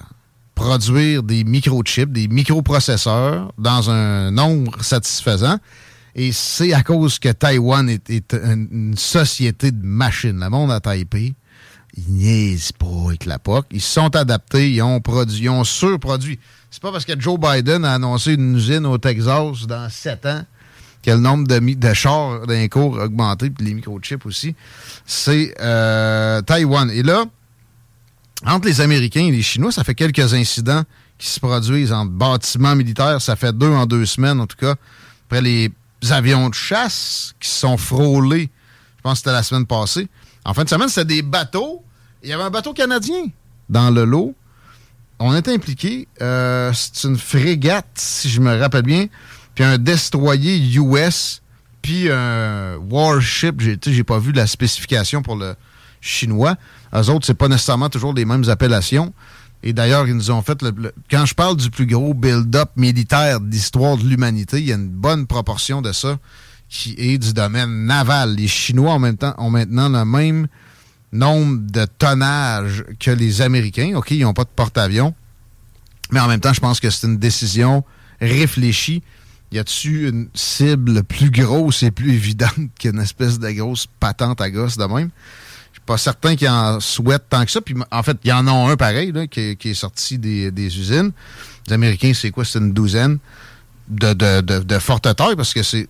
[SPEAKER 2] produire des microchips, des microprocesseurs dans un nombre satisfaisant. Et c'est à cause que Taïwan est, est une société de machines. Le monde à Taipei, ils niaisent pas avec la POC. Ils se sont adaptés, ils ont produit, ils ont surproduit. C'est pas parce que Joe Biden a annoncé une usine au Texas dans sept ans que le nombre de, de chars d'un cours a augmenté, puis les microchips aussi. C'est euh, Taïwan. Et là, entre les Américains et les Chinois, ça fait quelques incidents qui se produisent en bâtiments militaires. Ça fait deux en deux semaines, en tout cas. Après les avions de chasse qui se sont frôlés, je pense que c'était la semaine passée. En fin de semaine, c'était des bateaux. Il y avait un bateau canadien dans le lot. On était impliqués. Euh, c'est une frégate, si je me rappelle bien, puis un destroyer US, puis un warship. J'ai pas vu la spécification pour le chinois. Eux autres, c'est pas nécessairement toujours les mêmes appellations. Et d'ailleurs, ils nous ont fait. Le, quand je parle du plus gros build-up militaire d'histoire de l'humanité, il y a une bonne proportion de ça qui est du domaine naval. Les Chinois ont maintenant le même nombre de tonnage que les Américains. OK, ils n'ont pas de porte-avions. Mais en même temps, je pense que c'est une décision réfléchie. Y a-tu une cible plus grosse et plus évidente qu'une espèce de grosse patente à gosse de même? Je suis pas certain qu'ils en souhaitent tant que ça. Puis en fait, il y en a un pareil qui, est sorti des, usines. Les Américains, c'est quoi? C'est une douzaine de, de, de, forte taille parce que c'est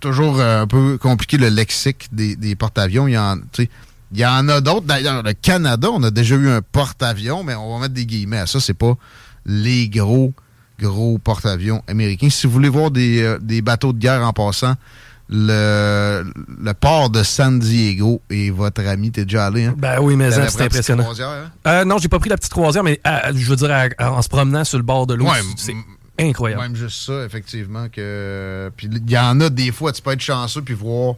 [SPEAKER 2] toujours un peu compliqué le lexique des, porte-avions. Y en, il y en a d'autres. D'ailleurs, le Canada, on a déjà eu un porte-avions, mais on va mettre des guillemets à ça. C'est pas les gros, gros porte-avions américains. Si vous voulez voir des, euh, bateaux de guerre en passant, le, le, port de San Diego et votre ami, t'es déjà allé, hein?
[SPEAKER 3] Ben oui, mais c'est impressionnant. Hein? Euh, non, j'ai pas pris la petite croisière, mais euh, je veux dire, en se promenant sur le bord de l'eau, c'est incroyable.
[SPEAKER 2] Même juste ça, effectivement. que Puis il y en a des fois, tu peux être chanceux puis voir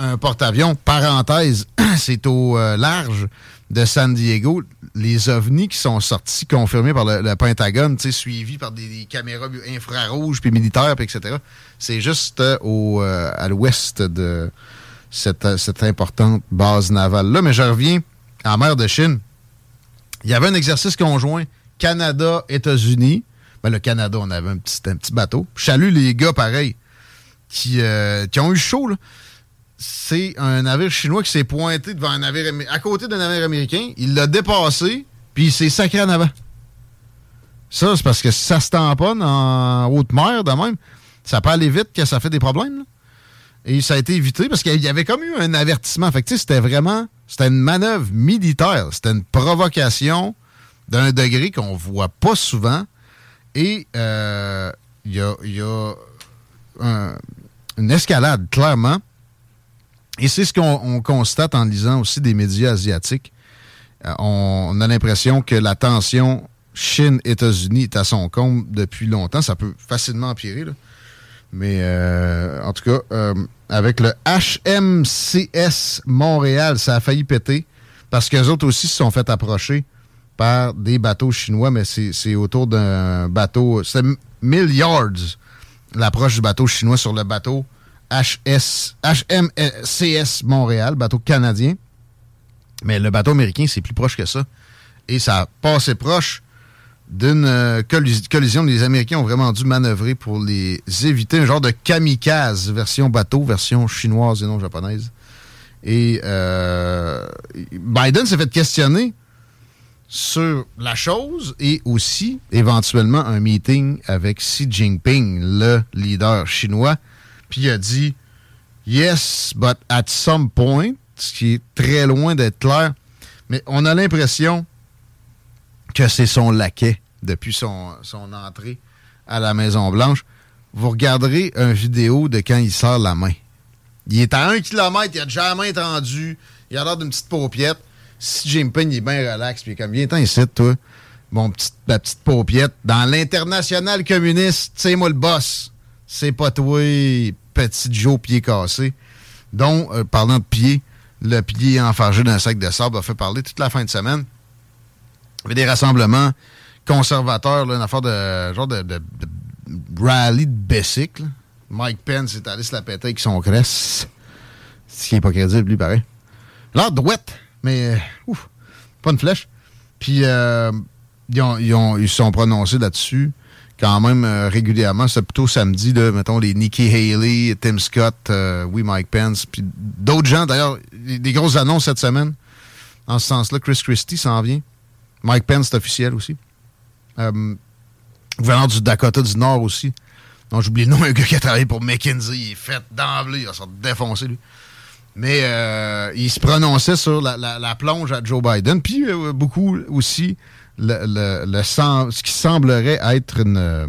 [SPEAKER 2] un porte-avions. Parenthèse, c'est au euh, large de San Diego. Les ovnis qui sont sortis, confirmés par le, Pentagone, suivis par des, caméras infrarouges, puis militaires, puis etc. C'est juste euh, euh, à l'ouest de cette, cette importante base navale-là. Mais je reviens en mer de Chine. Il y avait un exercice conjoint Canada-États-Unis. Ben, le Canada, on avait un petit, un petit bateau. Je salue les gars, pareil, qui, qui ont eu chaud, là c'est un navire chinois qui s'est pointé devant un navire à côté d'un navire américain. Il l'a dépassé, puis il s'est sacré en avant. Ça, c'est parce que ça se tamponne en haute mer, de même, ça peut aller vite que ça fait des problèmes. Et ça a été évité parce qu'il y avait comme eu un avertissement. Fait c'était vraiment. C'était une manœuvre militaire. C'était une provocation d'un degré qu'on voit pas souvent. Et euh, il y a, une escalade, clairement. Et c'est ce qu'on constate en lisant aussi des médias asiatiques. Euh, on, a l'impression que la tension Chine-États-Unis est à son comble depuis longtemps. Ça peut facilement empirer. Mais euh, en tout cas, euh, avec le HMCS Montréal, ça a failli péter parce qu'eux autres aussi se sont fait approcher par des bateaux chinois, mais c'est autour d'un bateau. C'est 1000 yards l'approche du bateau chinois sur le bateau HMCS Montréal, bateau canadien. Mais le bateau américain, c'est plus proche que ça. Et ça a passé proche d'une euh, collision. Les Américains ont vraiment dû manœuvrer pour les éviter. Un genre de kamikaze, version bateau, version chinoise et non japonaise. Et euh, Biden s'est fait questionner sur la chose et aussi éventuellement un meeting avec Xi Jinping, le leader chinois puis il a dit Yes, but at some point, ce qui est très loin d'être clair. Mais on a l'impression que c'est son laquais depuis son, entrée à la Maison-Blanche. Vous regarderez une vidéo de quand il sort la main. Il est à un kilomètre, il a déjà la main tendue, il a l'air d'une petite paupiette. Si Jinping est bien relax, puis comme, viens t'en ici, toi, mon petit, ma petite paupiette, dans l'international communiste, c'est moi le boss. C'est pas toi, petit Joe pied cassé, dont, euh, parlant de pied, le pied enfargé d'un sac de sable a fait parler toute la fin de semaine. Il y avait des rassemblements conservateurs, une affaire de genre de, rallye de bicycle. Mike Pence est allé se la péter avec son cresse. Ce qui n'est pas crédible, lui, pareil. L'art douette, mais euh, ouf, pas une flèche. Puis euh, ils, ont, ils, ils sont prononcés là-dessus quand même euh, régulièrement. C'est plutôt samedi, là, mettons, les Nikki Haley, Tim Scott, euh, oui, Mike Pence, puis d'autres gens. D'ailleurs, des grosses annonces cette semaine. En ce sens-là, Chris Christie s'en vient. Mike Pence, c'est officiel aussi. Euh, gouverneur du Dakota du Nord aussi. Non, j'oublie le nom, un gars qui a travaillé pour McKinsey. Il est fait d'emblée. Il va se défoncer, lui. Mais euh, il se prononçait sur la, la, plonge à Joe Biden. Puis beaucoup aussi le, ce qui semblerait être une euh,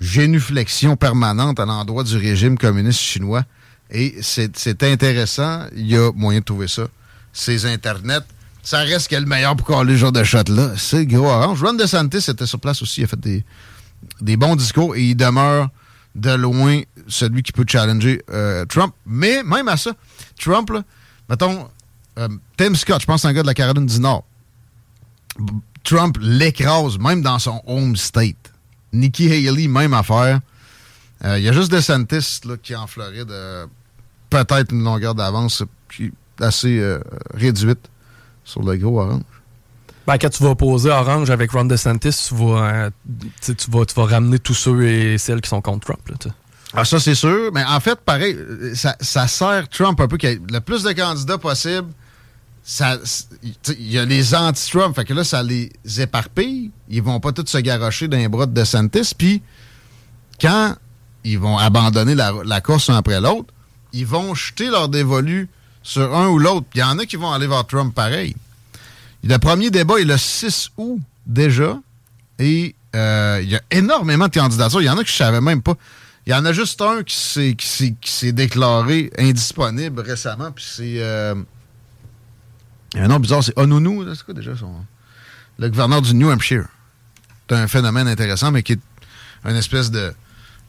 [SPEAKER 2] génuflexion permanente à l'endroit du régime communiste chinois. Et c'est intéressant. Il y a moyen de trouver ça. Ces Internets, ça reste le meilleur pour coller le genre de shot-là. C'est gros orange. Ron DeSantis était sur place aussi. Il a fait des, des bons discours et il demeure de loin celui qui peut challenger euh, Trump. Mais même à ça, Trump, mettons, euh, Tim Scott, je pense un gars de la Caroline du Nord. Trump l'écrase, même dans son home state. Nikki Haley, même affaire. Euh, il y a juste DeSantis là, qui, en Floride, euh, peut-être une longueur d'avance qui assez euh, réduite sur le gros orange.
[SPEAKER 3] Ben, quand tu vas opposer Orange avec Ron DeSantis, tu vas, euh, tu, vas, tu vas ramener tous ceux et celles qui sont contre Trump. Là,
[SPEAKER 2] ah, ça, c'est sûr. Mais en fait, pareil, ça, ça sert Trump un peu qu'il y ait le plus de candidats possible. Il y a les anti-Trump. Fait que là, ça les éparpille. Ils vont pas tous se garrocher dans les bras de DeSantis. Puis, quand ils vont abandonner la, course un après l'autre, ils vont jeter leur dévolu sur un ou l'autre. Il y en a qui vont aller voir Trump pareil. Le premier débat est le 6 août déjà. Et euh, il y a énormément de candidatures. Il y en a que je savais même pas. Il y en a juste un qui s'est déclaré indisponible récemment. Puis c'est. Euh, un nom bizarre, c'est Onunu. C'est quoi déjà son. Le gouverneur du New Hampshire. C'est un phénomène intéressant, mais qui est une espèce de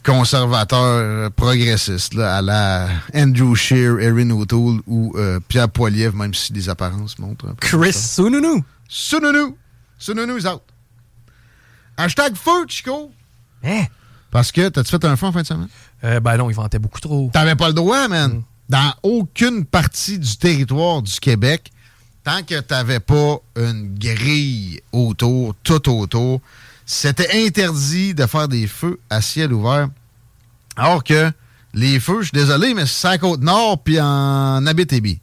[SPEAKER 2] conservateur progressiste à la Andrew Shear, Erin O'Toole ou euh, Pierre Poilievre, même si les apparences montrent.
[SPEAKER 3] Chris Sununu.
[SPEAKER 2] Sununu. Sununu is out. Hashtag feu, Chico.
[SPEAKER 3] Hein?
[SPEAKER 2] Parce que, t'as-tu fait un feu en fin de semaine?
[SPEAKER 3] Euh, ben non, il vantait beaucoup trop.
[SPEAKER 2] T'avais pas le droit, man. Mm. Dans aucune partie du territoire du Québec, tant que t'avais pas une grille autour, tout autour, c'était interdit de faire des feux à ciel ouvert. Alors que les feux, je suis désolé, mais c'est à Côte-Nord puis en Abitibi.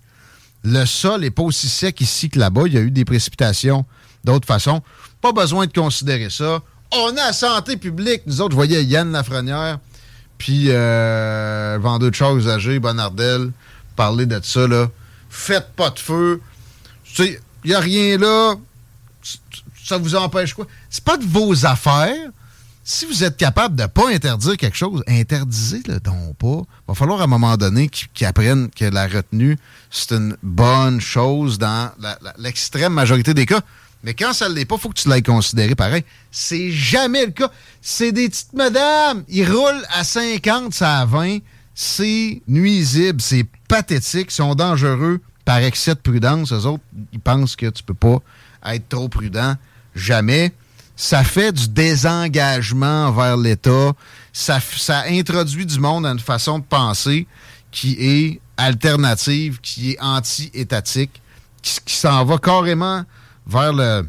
[SPEAKER 2] Le sol n'est pas aussi sec ici que là-bas. Il y a eu des précipitations d'autres façons. Pas besoin de considérer ça. On a la santé publique. Nous autres, je voyais Yann Lafrenière, puis euh, vendeur de chars usagés, Bonardel, parler de ça. Là. Faites pas de feu. Il n'y a rien là ça vous empêche quoi? C'est pas de vos affaires. Si vous êtes capable de ne pas interdire quelque chose, interdisez-le donc pas. Il va falloir à un moment donné qu'ils apprennent que la retenue, c'est une bonne chose dans l'extrême majorité des cas. Mais quand ça ne l'est pas, il faut que tu l'aies considéré pareil. C'est jamais le cas. C'est des petites madames. Ils roulent à 50, ça à 20. C'est nuisible, c'est pathétique, ils sont dangereux par excès de prudence. Eux autres, ils pensent que tu peux pas être trop prudent jamais. Ça fait du désengagement envers l'État. Ça, ça introduit du monde à une façon de penser qui est alternative, qui est anti-étatique, qui, s'en va carrément vers le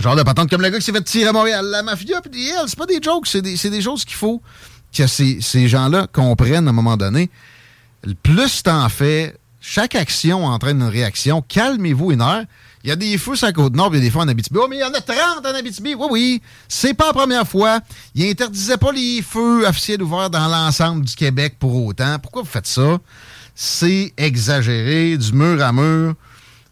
[SPEAKER 2] genre de patente comme le gars qui s'est fait tirer à Montréal. La mafia, puis c'est pas des jokes, c'est des, des, choses qu'il faut que ces, ces gens-là comprennent à un moment donné. Plus t'en fais, chaque action entraîne une réaction. Calmez-vous une heure. Il y a des feux sur la Côte-Nord, il y a des feux en Abitibi. Oh, mais il y en a 30 en Abitibi. Oui, oui. C'est pas la première fois. Il interdisait pas les feux officiels ouverts dans l'ensemble du Québec pour autant. Pourquoi vous faites ça? C'est exagéré, du mur à mur,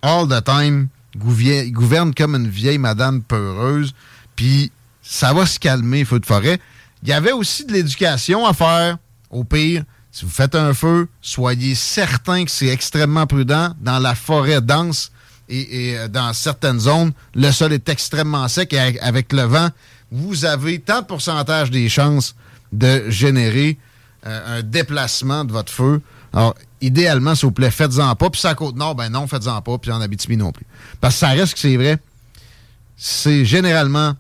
[SPEAKER 2] all the time. Il gouverne comme une vieille madame peureuse. Puis ça va se calmer, feu de forêt. Il y avait aussi de l'éducation à faire. Au pire, si vous faites un feu, soyez certain que c'est extrêmement prudent dans la forêt dense et, euh, dans certaines zones, le sol est extrêmement sec et avec le vent, vous avez tant de pourcentage des chances de générer euh, un déplacement de votre feu. Alors, idéalement, s'il vous plaît, faites-en pas. Puis, ça Côte-Nord, ben non, faites-en pas. Puis, en Abitibi non plus. Parce que ça reste que c'est vrai. C'est généralement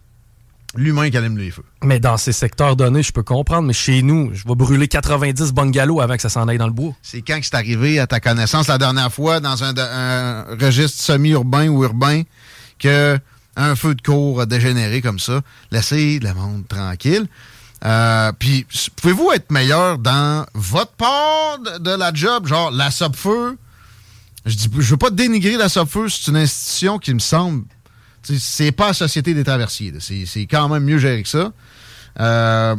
[SPEAKER 2] l'humain qui allume les feux.
[SPEAKER 3] Mais dans ces secteurs donnés, je peux comprendre, mais chez nous, je vais brûler 90 bungalows avant que ça s'en aille dans le bois.
[SPEAKER 2] C'est quand que c'est arrivé à ta connaissance la dernière fois dans un, registre semi-urbain ou urbain que un feu de cour a dégénéré comme ça? Laissez le monde tranquille. Euh, puis, pouvez-vous être meilleur dans votre part de, la job, genre la sub-feu? Je dis, je veux pas dénigrer la sub-feu, c'est une institution qui me semble c'est pas la Société des traversiers. C'est quand même mieux géré que ça. Euh,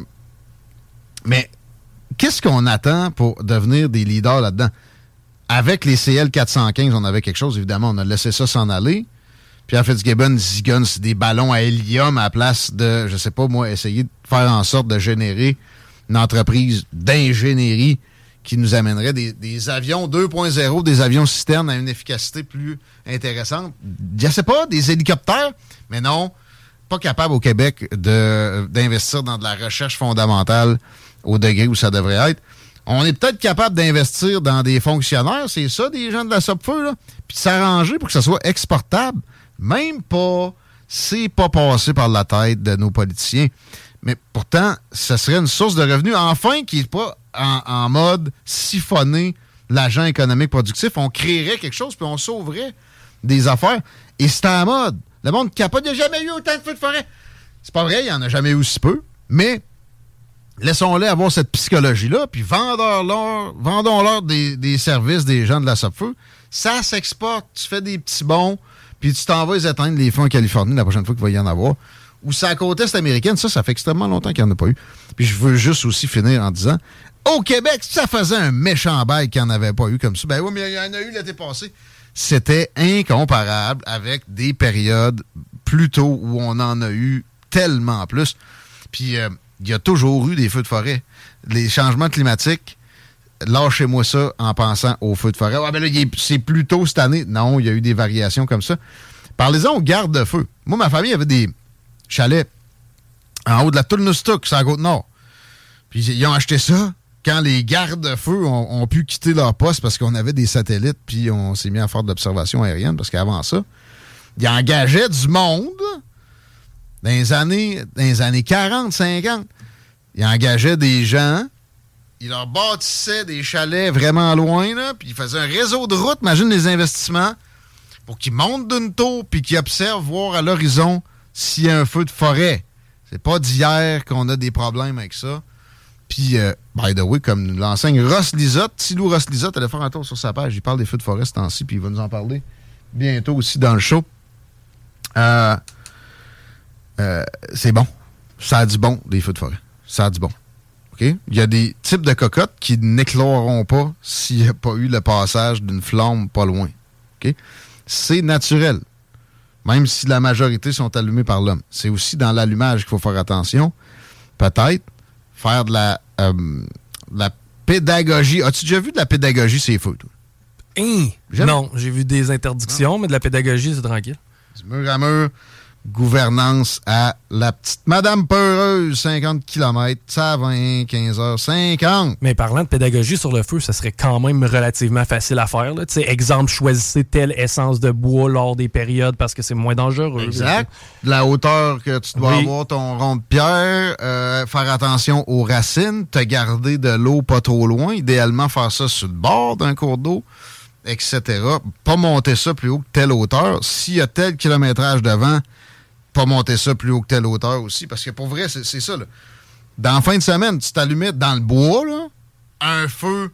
[SPEAKER 2] mais qu'est-ce qu'on attend pour devenir des leaders là-dedans? Avec les CL 415, on avait quelque chose, évidemment, on a laissé ça s'en aller. Pierre Fitzgibbon zigonne des ballons à hélium à la place de, je sais pas moi, essayer de faire en sorte de générer une entreprise d'ingénierie qui nous amènerait des, avions 2.0, des avions citernes à une efficacité plus intéressante. Je sais pas, des hélicoptères, mais non, pas capable au Québec d'investir dans de la recherche fondamentale au degré où ça devrait être. On est peut-être capable d'investir dans des fonctionnaires, c'est ça, des gens de la SOPFEU, là, puis de s'arranger pour que ça soit exportable. Même pas, c'est pas passé par la tête de nos politiciens. Mais pourtant, ça serait une source de revenus, enfin, qui n'est pas en, mode siphonner l'agent économique productif. On créerait quelque chose, puis on sauverait des affaires. Et c'est en mode. Le monde capote, il n'y a jamais eu autant de feux de forêt. C'est pas vrai, il n'y en a jamais eu aussi peu, mais laissons-les avoir cette psychologie-là, puis vendons-leur vendons des, des, services des gens de la Feu. Ça s'exporte. Tu fais des petits bons, puis tu t'en vas éteindre les feux en Californie la prochaine fois qu'il va y en avoir. Ou à côte est américaine, ça, ça fait extrêmement longtemps qu'il n'y en a pas eu. Puis je veux juste aussi finir en disant, au Québec, ça faisait un méchant bail qu'il n'y en avait pas eu comme ça. Ben oui, mais il y en a eu l'été passé. C'était incomparable avec des périodes plus tôt où on en a eu tellement plus. Puis euh, il y a toujours eu des feux de forêt. Les changements climatiques, lâchez-moi ça en pensant aux feux de forêt. Ah ben là, c'est plus tôt cette année. Non, il y a eu des variations comme ça. Parlez-en aux gardes-feu. Moi, ma famille avait des chalets en haut de la Toulnoustouk, sur la Côte-Nord. Puis ils ont acheté ça quand les gardes-feu ont, pu quitter leur poste parce qu'on avait des satellites, puis on s'est mis à faire de l'observation aérienne, parce qu'avant ça, ils engageaient du monde dans les années, dans les années 40, 50. Ils engageaient des gens, ils leur bâtissaient des chalets vraiment loin, là, puis ils faisaient un réseau de routes, imagine les investissements, pour qu'ils montent d'une tour, puis qu'ils observent, voir à l'horizon s'il y a un feu de forêt. C'est pas d'hier qu'on a des problèmes avec ça. Puis, euh, by the way, comme l'enseigne Ross Lisotte, Tilou Ross Lisotte, allez faire un tour sur sa page. Il parle des feux de forêt ce temps-ci, puis il va nous en parler bientôt aussi dans le show. Euh, euh, c'est bon. Ça a du bon, des feux de forêt. Ça a du bon. OK? Il y a des types de cocottes qui n'écloreront pas s'il n'y a pas eu le passage d'une flamme pas loin. OK? C'est naturel. Même si la majorité sont allumées par l'homme. C'est aussi dans l'allumage qu'il faut faire attention. Peut-être faire de la, euh, la pédagogie. As-tu déjà vu de la pédagogie, c'est fou, toi?
[SPEAKER 3] Hein? Non, j'ai vu des interdictions, mais de la pédagogie, c'est tranquille.
[SPEAKER 2] Du mur à mur, gouvernance à la petite Madame Peureuse, 50 km, ça va 15h50.
[SPEAKER 3] Mais parlant de pédagogie sur le feu, ça serait quand même relativement facile à faire. Là. exemple, choisissez telle essence de bois lors des périodes parce que c'est moins dangereux.
[SPEAKER 2] Exact. la hauteur que tu dois avoir ton rond de pierre, euh, faire attention aux racines, te garder de l'eau pas trop loin, idéalement faire ça sur le bord d'un cours d'eau etc. Pas monter ça plus haut que telle hauteur. S'il y a tel kilométrage devant, pas monter ça plus haut que telle hauteur aussi. Parce que pour vrai, c'est ça. Là. Dans la fin de semaine, tu t'allumais dans le bois, là, un feu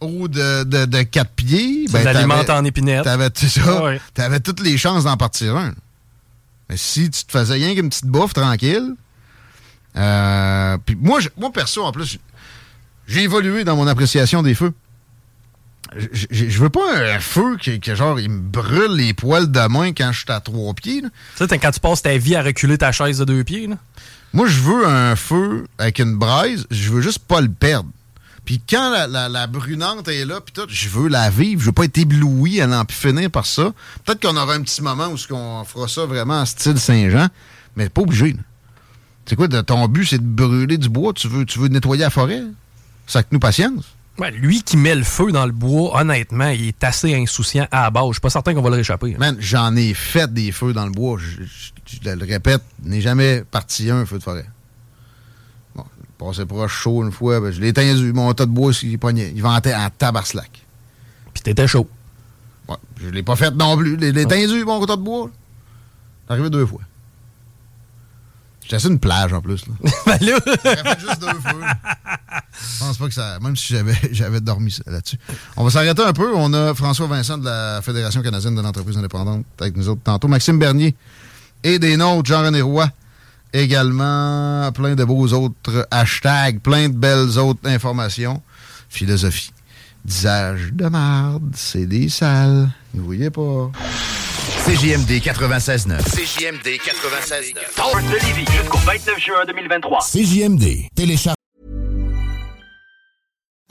[SPEAKER 2] haut de, de, de 4 pieds.
[SPEAKER 3] Ben, l'alimente en épinette.
[SPEAKER 2] T'avais ça. T'avais toutes les chances d'en partir un. Mais si tu te faisais rien qu'une petite bouffe tranquille. Euh, puis moi, moi, perso, en plus, j'ai évolué dans mon appréciation des feux je veux pas un feu qui, genre, il me brûle les poils de main quand je suis à trois pieds.
[SPEAKER 3] Tu sais, quand tu passes ta vie à reculer ta chaise de deux pieds.
[SPEAKER 2] Moi, je veux un feu avec une braise, je veux juste pas le perdre. Puis quand la, brunante est là, puis tout, je veux la vivre. Je veux pas être ébloui à n'en plus finir par ça. Peut-être qu'on aura un petit moment où on fera ça vraiment en style Saint-Jean, mais pas obligé. C'est quoi, ton but, c'est de brûler du bois? Tu veux, tu veux nettoyer la forêt? Ça que nous patience
[SPEAKER 3] lui qui met le feu dans le bois, honnêtement, il est assez insouciant à la base. Je suis pas certain qu'on va le réchapper.
[SPEAKER 2] Man, j'en ai fait des feux dans le bois. Je, le répète, n'ai jamais parti un feu de forêt. Bon, je passais proche chaud une fois, ben, je l'ai éteint mon tas de bois, il, pognait, il ventait en tabarslac.
[SPEAKER 3] Puis t'étais chaud.
[SPEAKER 2] Ouais, je l'ai pas fait non plus. Je l'ai éteint mon tas de bois. C'est arrivé deux fois. J'étais sur une plage en plus. Là.
[SPEAKER 3] ben là.
[SPEAKER 2] fait juste deux feux. Je pense pas que ça. Même si j'avais, dormi là-dessus. On va s'arrêter un peu. On a François Vincent de la Fédération canadienne de l'entreprise indépendante avec nous autres tantôt. Maxime Bernier et des nôtres, Jean-René Roy. Également, plein de beaux autres hashtags, plein de belles autres informations. Philosophie. Disage de marde, c'est des salles. Vous voyez pas.
[SPEAKER 4] CJMD 96.9.
[SPEAKER 1] CJMD 96.9. Torre de Lévis jusqu'au 29 juin 2023.
[SPEAKER 4] CJMD. Télécharge.